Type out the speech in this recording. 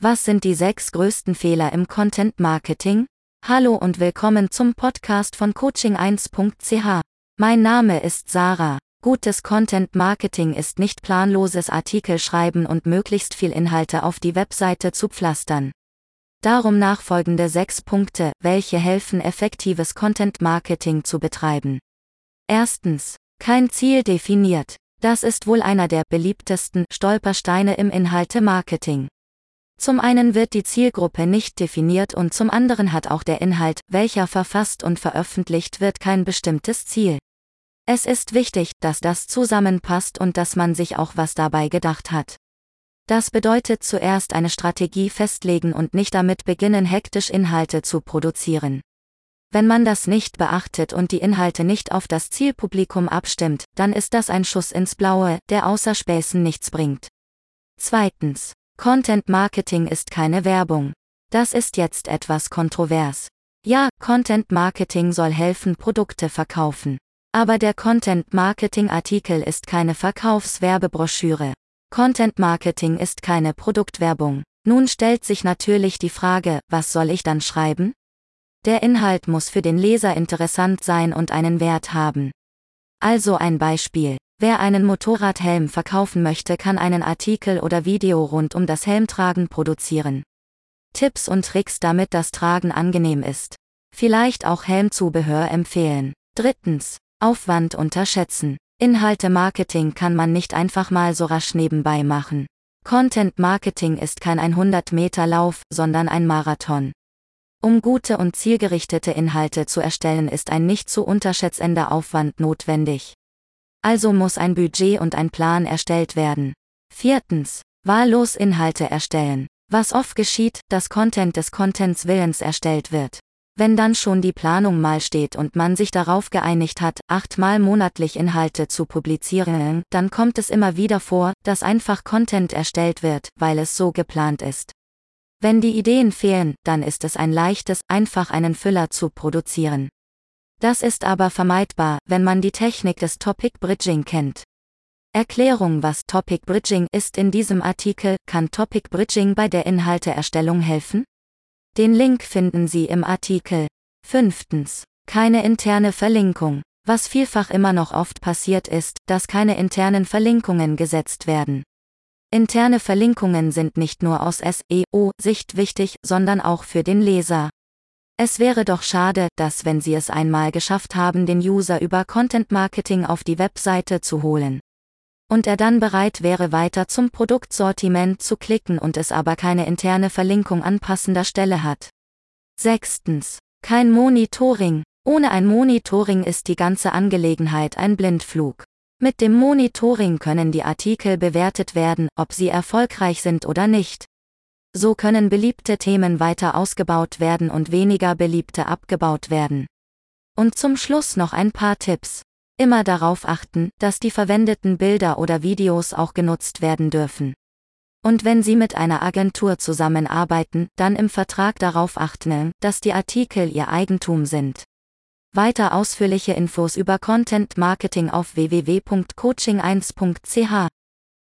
Was sind die sechs größten Fehler im Content Marketing? Hallo und willkommen zum Podcast von coaching1.ch. Mein Name ist Sarah. Gutes Content Marketing ist nicht planloses Artikel schreiben und möglichst viel Inhalte auf die Webseite zu pflastern. Darum nachfolgende sechs Punkte, welche helfen effektives Content Marketing zu betreiben. Erstens. Kein Ziel definiert. Das ist wohl einer der beliebtesten Stolpersteine im Inhalte-Marketing. Zum einen wird die Zielgruppe nicht definiert und zum anderen hat auch der Inhalt, welcher verfasst und veröffentlicht wird, kein bestimmtes Ziel. Es ist wichtig, dass das zusammenpasst und dass man sich auch was dabei gedacht hat. Das bedeutet zuerst eine Strategie festlegen und nicht damit beginnen, hektisch Inhalte zu produzieren. Wenn man das nicht beachtet und die Inhalte nicht auf das Zielpublikum abstimmt, dann ist das ein Schuss ins Blaue, der außer Späßen nichts bringt. Zweitens. Content Marketing ist keine Werbung. Das ist jetzt etwas kontrovers. Ja, Content Marketing soll helfen, Produkte verkaufen. Aber der Content Marketing Artikel ist keine Verkaufswerbebroschüre. Content Marketing ist keine Produktwerbung. Nun stellt sich natürlich die Frage, was soll ich dann schreiben? Der Inhalt muss für den Leser interessant sein und einen Wert haben. Also ein Beispiel. Wer einen Motorradhelm verkaufen möchte, kann einen Artikel oder Video rund um das Helmtragen produzieren. Tipps und Tricks, damit das Tragen angenehm ist. Vielleicht auch Helmzubehör empfehlen. Drittens. Aufwand unterschätzen. Inhalte Marketing kann man nicht einfach mal so rasch nebenbei machen. Content Marketing ist kein 100 Meter Lauf, sondern ein Marathon. Um gute und zielgerichtete Inhalte zu erstellen, ist ein nicht zu unterschätzender Aufwand notwendig. Also muss ein Budget und ein Plan erstellt werden. Viertens. Wahllos Inhalte erstellen. Was oft geschieht, dass Content des Contents Willens erstellt wird. Wenn dann schon die Planung mal steht und man sich darauf geeinigt hat, achtmal monatlich Inhalte zu publizieren, dann kommt es immer wieder vor, dass einfach Content erstellt wird, weil es so geplant ist. Wenn die Ideen fehlen, dann ist es ein leichtes, einfach einen Füller zu produzieren. Das ist aber vermeidbar, wenn man die Technik des Topic Bridging kennt. Erklärung Was Topic Bridging ist in diesem Artikel, kann Topic Bridging bei der Inhalteerstellung helfen? Den Link finden Sie im Artikel. Fünftens. Keine interne Verlinkung. Was vielfach immer noch oft passiert ist, dass keine internen Verlinkungen gesetzt werden. Interne Verlinkungen sind nicht nur aus SEO-Sicht wichtig, sondern auch für den Leser. Es wäre doch schade, dass wenn Sie es einmal geschafft haben, den User über Content Marketing auf die Webseite zu holen. Und er dann bereit wäre, weiter zum Produktsortiment zu klicken und es aber keine interne Verlinkung an passender Stelle hat. Sechstens. Kein Monitoring. Ohne ein Monitoring ist die ganze Angelegenheit ein Blindflug. Mit dem Monitoring können die Artikel bewertet werden, ob sie erfolgreich sind oder nicht. So können beliebte Themen weiter ausgebaut werden und weniger beliebte abgebaut werden. Und zum Schluss noch ein paar Tipps. Immer darauf achten, dass die verwendeten Bilder oder Videos auch genutzt werden dürfen. Und wenn Sie mit einer Agentur zusammenarbeiten, dann im Vertrag darauf achten, dass die Artikel Ihr Eigentum sind. Weiter ausführliche Infos über Content Marketing auf www.coaching1.ch